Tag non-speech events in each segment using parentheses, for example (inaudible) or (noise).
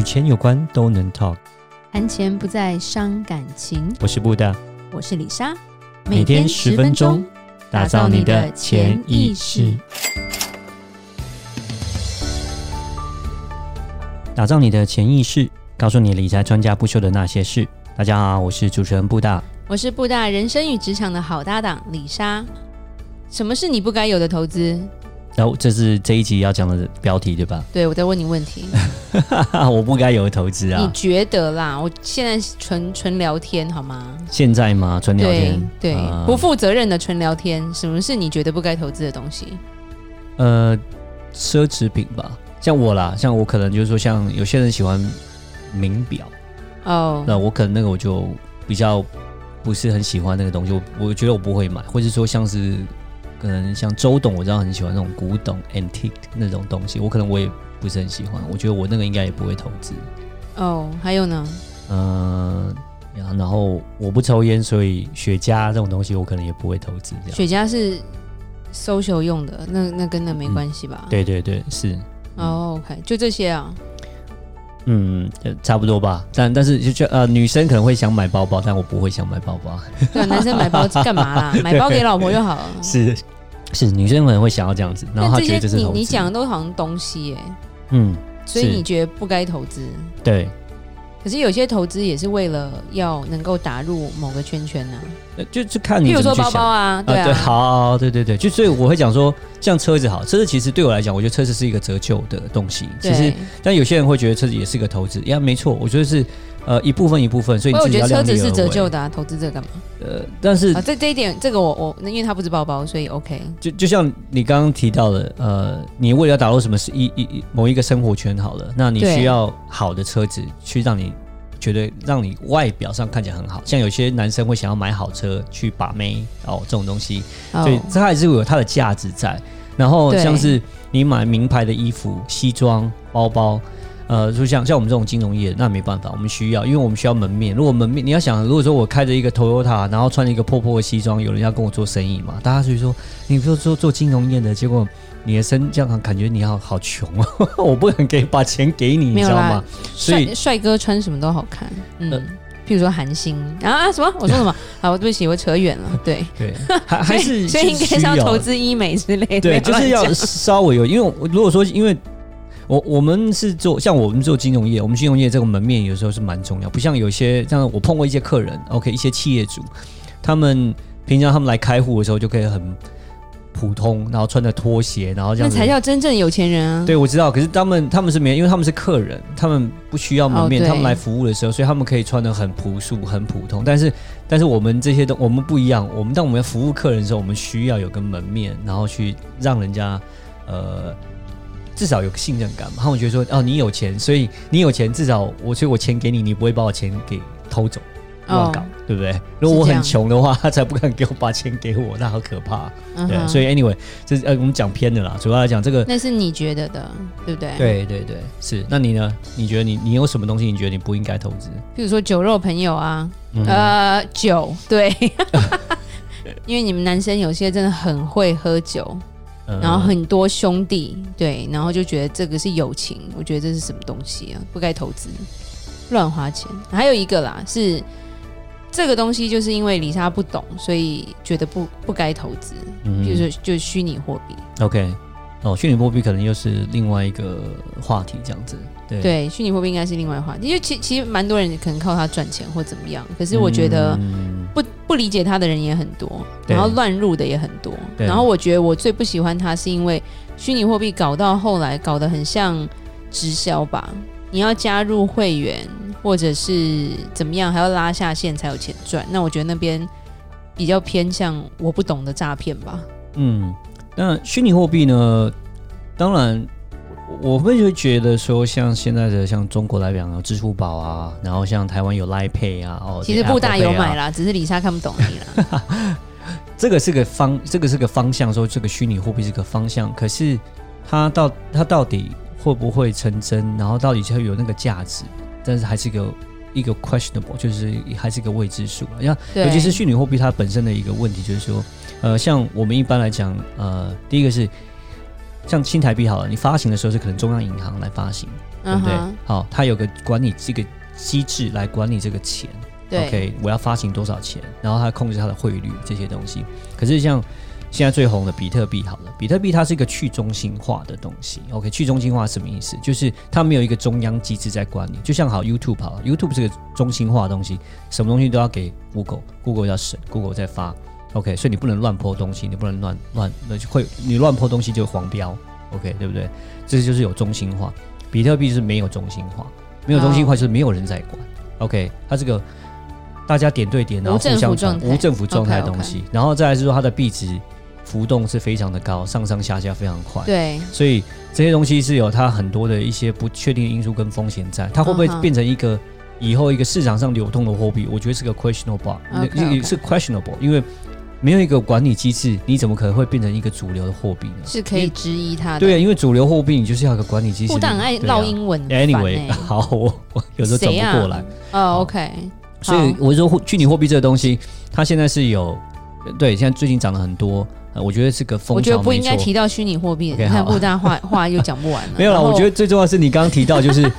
与钱有关都能 talk，谈钱不再伤感情。我是布大，我是李莎，每天十分钟，打造你的潜意识，打造你的潜意识，告诉你理财专家不修的那些事。大家好，我是主持人布大，我是布大人生与职场的好搭档李莎。什么是你不该有的投资？然后、哦、这是这一集要讲的标题，对吧？对，我在问你问题。(laughs) 我不该有的投资啊？你觉得啦？我现在纯纯聊天好吗？现在吗？纯聊天？对，不负责任的纯聊天。什么是你觉得不该投资的东西？呃，奢侈品吧。像我啦，像我可能就是说，像有些人喜欢名表哦，那我可能那个我就比较不是很喜欢那个东西。我我觉得我不会买，或者说像是。可能像周董，我知道很喜欢那种古董 antique 那种东西，我可能我也不是很喜欢。我觉得我那个应该也不会投资。哦，还有呢？嗯，然后我不抽烟，所以雪茄这种东西我可能也不会投资。这样雪茄是 social 用的，那那跟那没关系吧？嗯，对对对，是。哦，OK，就这些啊。嗯，差不多吧。但但是就就呃，女生可能会想买包包，但我不会想买包包。(laughs) 对，男生买包干嘛啦？(laughs) 买包给老婆就好了。是是，女生可能会想要这样子，然后她觉得这是。你你讲的都好像东西耶。嗯，所以你觉得不该投资？对。可是有些投资也是为了要能够打入某个圈圈呢、啊，就就看你。比如说包包啊，对啊，对，好，对对对，就所以我会讲说，像车子好，车子其实对我来讲，我觉得车子是一个折旧的东西。其实，但有些人会觉得车子也是一个投资，呀，没错，我觉得是。呃，一部分一部分，所以。我觉得车子是折旧的啊，投资这个干嘛？呃，但是啊，这这一点，这个我我，因为它不是包包，所以 OK。就就像你刚刚提到的，呃，你为了要打入什么是一一一某一个生活圈好了，那你需要好的车子去让你觉得让你外表上看起来很好。像有些男生会想要买好车去把妹哦，这种东西，所以它还是会有它的价值在。然后像是你买名牌的衣服、西装、包包。呃，就像像我们这种金融业，那没办法，我们需要，因为我们需要门面。如果门面，你要想，如果说我开着一个 Toyota，然后穿着一个破破的西装，有人要跟我做生意嘛？大家就说，你说做做金融业的，结果你的身这样感觉你要好穷啊，(laughs) 我不能给把钱给你，你知道吗？所以帅哥穿什么都好看，嗯，呃、譬如说韩星啊什么？我说什么？好，(laughs) 对不起，我扯远了。对 (laughs) 对，还还是所以应该是要投资医美之类的，对，就是要稍微有，因为如果说因为。我我们是做像我们做金融业，我们金融业这个门面有时候是蛮重要，不像有些像我碰过一些客人，OK，一些企业主，他们平常他们来开户的时候就可以很普通，然后穿着拖鞋，然后这样子，那才叫真正有钱人啊。对，我知道，可是他们他们是没，因为他们是客人，他们不需要门面，哦、他们来服务的时候，所以他们可以穿的很朴素、很普通。但是但是我们这些都我们不一样，我们当我们要服务客人的时候，我们需要有个门面，然后去让人家呃。至少有个信任感嘛，他们觉得说哦，你有钱，所以你有钱，至少我所以我钱给你，你不会把我钱给偷走乱搞，哦、对不对？如果我很穷的话，他才不敢给我把钱给我，那好可怕。嗯、对，所以 anyway，这是呃我们讲偏的啦，主要来讲这个，那是你觉得的，对不对？对对对，是。那你呢？你觉得你你有什么东西？你觉得你不应该投资？比如说酒肉朋友啊，嗯、呃，酒，对，(laughs) 因为你们男生有些真的很会喝酒。然后很多兄弟，对，然后就觉得这个是友情，我觉得这是什么东西啊？不该投资，乱花钱。还有一个啦，是这个东西，就是因为李莎不懂，所以觉得不不该投资，嗯、就是就是虚拟货币。OK，哦，虚拟货币可能又是另外一个话题，这样子。对，对，虚拟货币应该是另外一话题，因为其其实蛮多人可能靠它赚钱或怎么样，可是我觉得。嗯不不理解它的人也很多，然后乱入的也很多。然后我觉得我最不喜欢它，是因为虚拟货币搞到后来搞得很像直销吧？你要加入会员或者是怎么样，还要拉下线才有钱赚。那我觉得那边比较偏向我不懂的诈骗吧。嗯，那虚拟货币呢？当然我会就觉得说，像现在的像中国来讲有支付宝啊，然后像台湾有 Line Pay 啊，哦，其实布大有买啦，啊、只是李莎看不懂你啦。这个是个方，这个是个方向，说这个虚拟货币是个方向，可是它到它到底会不会成真，然后到底就会有那个价值，但是还是一个一个 questionable，就是还是一个未知数。像尤其是虚拟货币，它本身的一个问题就是说，呃，像我们一般来讲，呃，第一个是。像新台币好了，你发行的时候是可能中央银行来发行，对不对？Uh. 好，它有个管理这个机制来管理这个钱。对，OK，我要发行多少钱，然后它控制它的汇率这些东西。可是像现在最红的比特币好了，比特币它是一个去中心化的东西。OK，去中心化什么意思？就是它没有一个中央机制在管理。就像好 YouTube 好了，YouTube 是个中心化的东西，什么东西都要给 Google，Google 要审，Google 在发。OK，所以你不能乱泼东西，你不能乱乱，那就会你乱泼东西就黄标，OK，对不对？这就是有中心化，比特币是没有中心化，没有中心化就是没有人在管，OK，它这个大家点对点，然后互相传无政府状态的东西，okay, okay 然后再来是说它的币值浮动是非常的高，上上下下非常快，对，所以这些东西是有它很多的一些不确定因素跟风险在，它会不会变成一个以后一个市场上流通的货币？我觉得是个 questionable，也 Okay, okay. 是 questionable，因为。没有一个管理机制，你怎么可能会变成一个主流的货币呢？是可以质疑它的。对啊，因为主流货币你就是要一个管理机制。不但爱唠英文。Anyway，(laughs) 好，我我有时候走不过来。哦，OK。所以我说虚拟货币这个东西，它现在是有，对，现在最近涨了很多。我觉得是个风潮。我觉得不应该提到虚拟货币，你看布大话话又讲不完了。(laughs) 没有了，我觉得最重要的是你刚刚提到就是。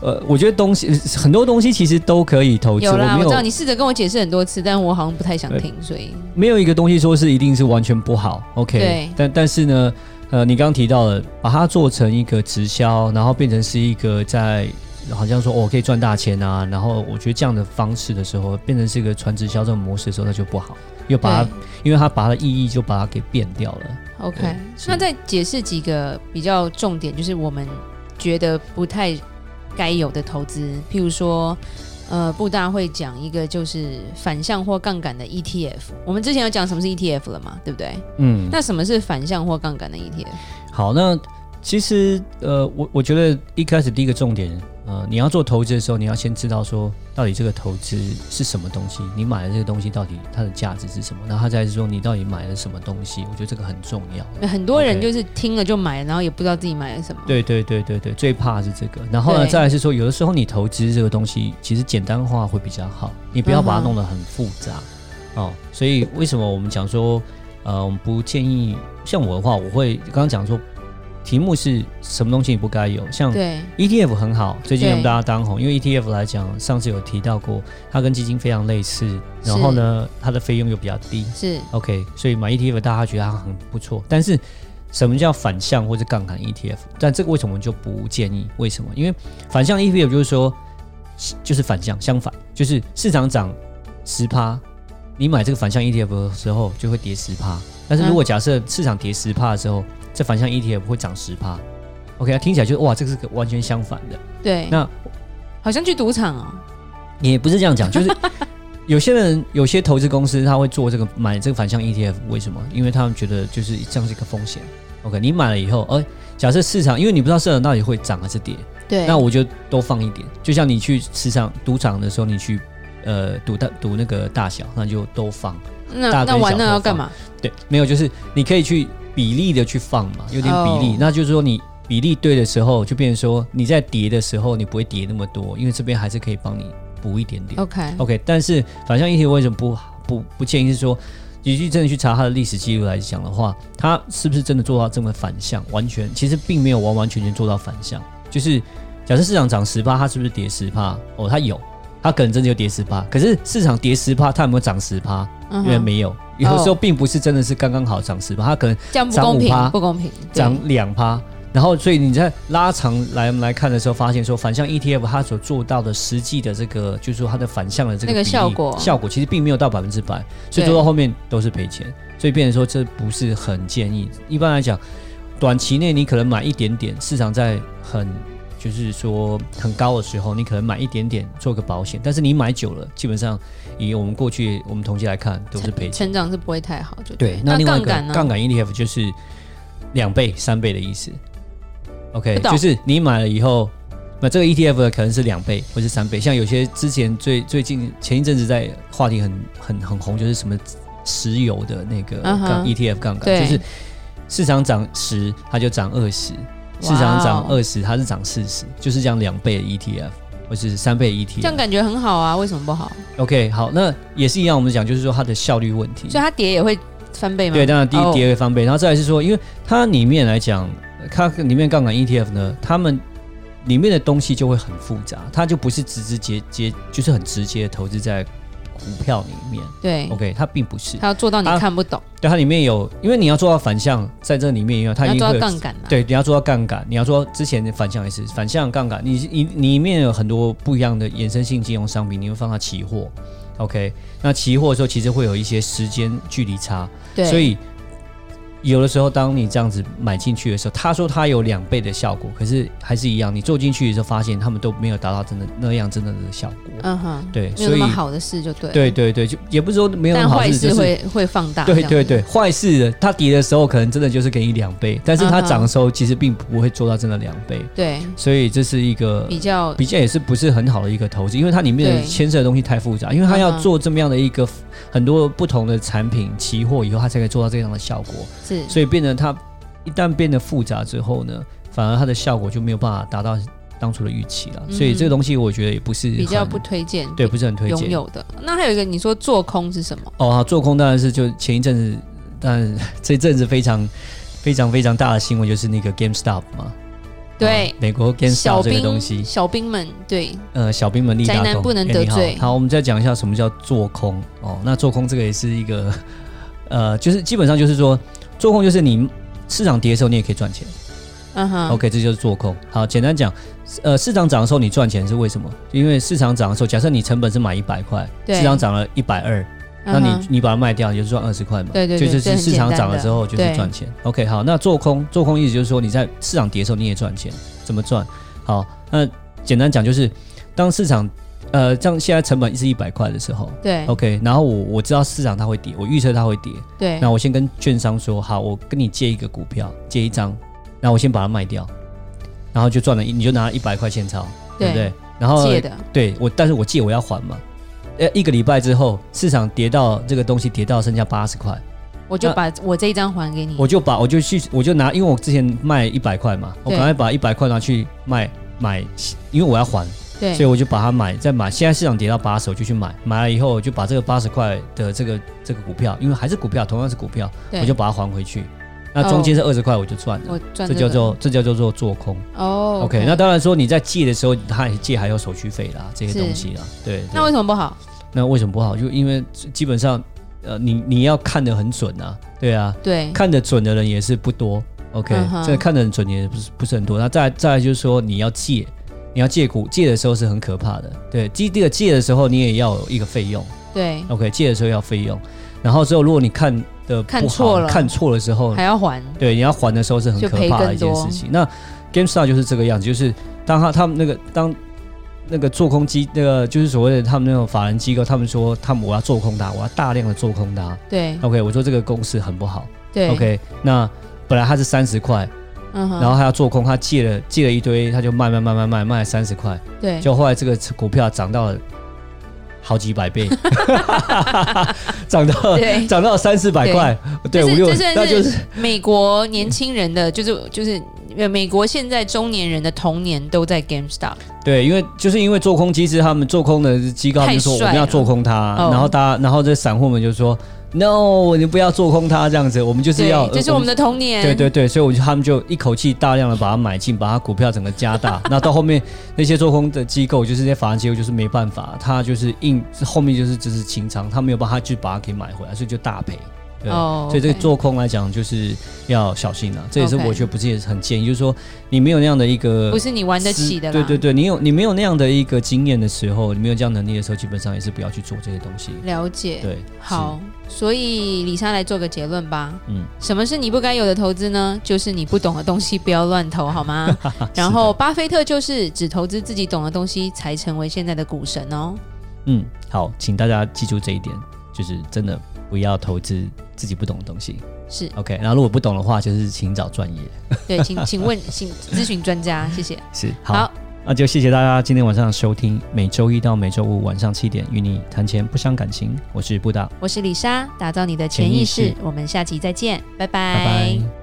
呃，我觉得东西很多东西其实都可以投资。有啦，我，有我知道你试着跟我解释很多次，但我好像不太想听，所以没有一个东西说是一定是完全不好。OK，对但但是呢，呃，你刚刚提到了把它做成一个直销，然后变成是一个在好像说我、哦、可以赚大钱啊，然后我觉得这样的方式的时候，变成是一个传直销这种模式的时候，那就不好，又把它，因为它把它的意义就把它给变掉了。OK，那再解释几个比较重点，就是我们觉得不太。该有的投资，譬如说，呃，布大会讲一个就是反向或杠杆的 ETF。我们之前有讲什么是 ETF 了嘛？对不对？嗯。那什么是反向或杠杆的 ETF？好，那其实呃，我我觉得一开始第一个重点。呃，你要做投资的时候，你要先知道说，到底这个投资是什么东西？你买的这个东西到底它的价值是什么？然后再是说，你到底买了什么东西？我觉得这个很重要。很多人就是听了就买，然后也不知道自己买了什么。对对对对对，最怕是这个。然后呢，再来是说，有的时候你投资这个东西，其实简单化会比较好，你不要把它弄得很复杂。哦，所以为什么我们讲说，呃，我们不建议像我的话，我会刚刚讲说。题目是什么东西你不该有？像 ETF 很好，最近让大家当红，因为 ETF 来讲，上次有提到过，它跟基金非常类似，然后呢，它的费用又比较低，是 OK，所以买 ETF 大家觉得它很不错。但是什么叫反向或者杠杆 ETF？但这个为什么就不建议？为什么？因为反向 ETF 就是说，就是反向，相反，就是市场涨十趴，你买这个反向 ETF 的时候就会跌十趴。但是如果假设市场跌十趴的时候，这反向 ETF 会涨十趴，OK，听起来就是哇，这个是个完全相反的。对，那好像去赌场哦，也不是这样讲，就是 (laughs) 有些人有些投资公司他会做这个买这个反向 ETF，为什么？因为他们觉得就是这样是一个风险。OK，你买了以后，呃，假设市场，因为你不知道市场到底会涨还是跌，对，那我就多放一点。就像你去市场赌场的时候，你去呃赌大赌那个大小，那就都放。那那玩那要干嘛？对，没有，就是你可以去。比例的去放嘛，有点比例，oh. 那就是说你比例对的时候，就变成说你在跌的时候，你不会跌那么多，因为这边还是可以帮你补一点点。OK OK，但是反向 ETF 为什么不不不建议是说，你去真的去查它的历史记录来讲的话，它是不是真的做到这么反向？完全其实并没有完完全全做到反向。就是假设市场涨十趴，它是不是跌十趴？哦，它有，它可能真的有跌十趴。可是市场跌十趴，它有没有涨十趴？因为没有。有的时候并不是真的是刚刚好涨十趴，它可能涨五趴，不公平，涨两趴，然后所以你在拉长来来看的时候，发现说反向 ETF 它所做到的实际的这个，就是说它的反向的这个，个效果，效果其实并没有到百分之百，所以做到后面都是赔钱，所以变成说这不是很建议。一般来讲，短期内你可能买一点点，市场在很。就是说很高的时候，你可能买一点点做个保险，但是你买久了，基本上以我们过去我们统计来看，都是赔钱。成长是不会太好，就对。那另外一个杠杆 ETF 就是两倍、三倍的意思。OK，就是你买了以后，那这个 ETF 可能是两倍或是三倍。像有些之前最最近前一阵子在话题很很很红，就是什么石油的那个杠 ETF 杠杆，就是市场涨十，它就涨二十；市场涨二十，它是涨四十，就是这样两倍的 ETF 或是三倍的 ETF。这样感觉很好啊，为什么不好？OK，好，那也是一样，我们讲就是说它的效率问题，所以它跌也会。翻倍吗？对，当然第一跌会翻倍，然后再来是说，因为它里面来讲，它里面杠杆 ETF 呢，他们里面的东西就会很复杂，它就不是直直接接，就是很直接的投资在股票里面。对，OK，它并不是，它要做到你看不懂。对，它里面有，因为你要做到反向，在这里面，也有它一要做到杠杆。对，你要做到杠杆，你要做之前的反向也是反向杠杆，你你里面有很多不一样的衍生性金融商品，你会放到期货。OK，那期货的时候其实会有一些时间距离差，对，所以。有的时候，当你这样子买进去的时候，他说他有两倍的效果，可是还是一样，你做进去的时候发现他们都没有达到真的那样真的的效果。嗯哼，对，没有那么好的事就对。对对对，就也不是说没有那么好事，但坏事会、就是、会放大。对对对，坏事的，它跌的时候可能真的就是给你两倍，但是它涨的时候其实并不会做到真的两倍。对，所以这是一个比较比较也是不是很好的一个投资，因为它里面的牵涉的东西太复杂，因为它要做这么样的一个很多不同的产品期货以后，它才可以做到这样的效果。是，所以变得它。一旦变得复杂之后呢，反而它的效果就没有办法达到当初的预期了。嗯、所以这个东西我觉得也不是比较不推荐，对，不是很推荐。拥有的。那还有一个，你说做空是什么？哦，做空当然是就前一阵子，但 (laughs) 这阵子非常非常非常大的新闻就是那个 GameStop 嘛。对，哦、美国 GameStop 这个东西，小兵们对，呃，小兵们立大不能得罪。好，好，我们再讲一下什么叫做空哦。那做空这个也是一个，呃，就是基本上就是说，做空就是你。市场跌的时候，你也可以赚钱。嗯哼，OK，这就是做空。好，简单讲，呃，市场涨的时候你赚钱是为什么？因为市场涨的时候，假设你成本是买一百块，市场涨了一百二，那你你把它卖掉，你就是赚二十块嘛。对对对，就是市场涨了之后就是赚钱。OK，好，那做空做空意思就是说你在市场跌的时候你也赚钱，怎么赚？好，那简单讲就是当市场。呃，这样现在成本是一百块的时候，对，OK，然后我我知道市场它会跌，我预测它会跌，对，那我先跟券商说，好，我跟你借一个股票，借一张，然后我先把它卖掉，然后就赚了一，你就拿一百块现钞，对。不对？然后借的，对我，但是我借我要还嘛，呃，一个礼拜之后市场跌到这个东西跌到剩下八十块，我就把我这一张还给你，我就把我就去我就拿，因为我之前卖一百块嘛，我赶快把一百块拿去卖买，因为我要还。对，所以我就把它买，再买。现在市场跌到八十，我就去买。买了以后，我就把这个八十块的这个这个股票，因为还是股票，同样是股票，我就把它还回去。那中间是二十块，我就赚了。我赚这叫做这叫做做做空。哦，OK。那当然说你在借的时候，他借还有手续费啦，这些东西啦。对，对。那为什么不好？那为什么不好？就因为基本上，呃，你你要看得很准啊。对啊。对。看得准的人也是不多。OK。这看得很准也不是不是很多。那再再来就是说你要借。你要借股借的时候是很可怕的，对，第一个借的时候你也要有一个费用，对，OK，借的时候要费用，然后之后如果你看的不好，看错了，看错的时候还要还，对，你要还的时候是很可怕的一件事情。那 GameStar 就是这个样子，就是当他他们那个当那个做空机那个就是所谓的他们那种法人机构，他们说他们我要做空它，我要大量的做空它，对，OK，我说这个公司很不好，对，OK，那本来它是三十块。嗯，然后他要做空，他借了借了一堆，他就卖卖卖卖卖卖了三十块，对，就后来这个股票涨到了好几百倍，(laughs) 涨到对。涨到三四百块，对，五六那就是美国年轻人的，就是就是美国现在中年人的童年都在 GameStop，对，因为就是因为做空，其实他们做空的机构他们说我们要做空它，然后大家然后这散户们就说。No，你不要做空它这样子，我们就是要，这是我们的童年。对对对，所以我就他们就一口气大量的把它买进，把它股票整个加大。(laughs) 那到后面那些做空的机构，就是那些法人机构，就是没办法，他就是硬后面就是只是清仓，他没有办法去把它给买回来，所以就大赔。对，oh, okay. 所以这个做空来讲，就是要小心了。这也是我觉得不是也是很建议，就是说你没有那样的一个，不是你玩得起的。对对对，你有你没有那样的一个经验的时候，你没有这样能力的时候，基本上也是不要去做这些东西。了解。对，好，所以李莎来做个结论吧。嗯，什么是你不该有的投资呢？就是你不懂的东西不要乱投，好吗？(laughs) 然后巴菲特就是只投资自己懂的东西，才成为现在的股神哦。嗯，好，请大家记住这一点，就是真的。不要投资自己不懂的东西。是 OK。然后如果不懂的话，就是请找专业。对，请请问，(laughs) 请咨询专家，谢谢。是好，好，那就谢谢大家今天晚上的收听。每周一到每周五晚上七点，与你谈钱不伤感情。我是布达，我是李莎，打造你的潜意识。意识我们下期再见，拜拜。拜拜。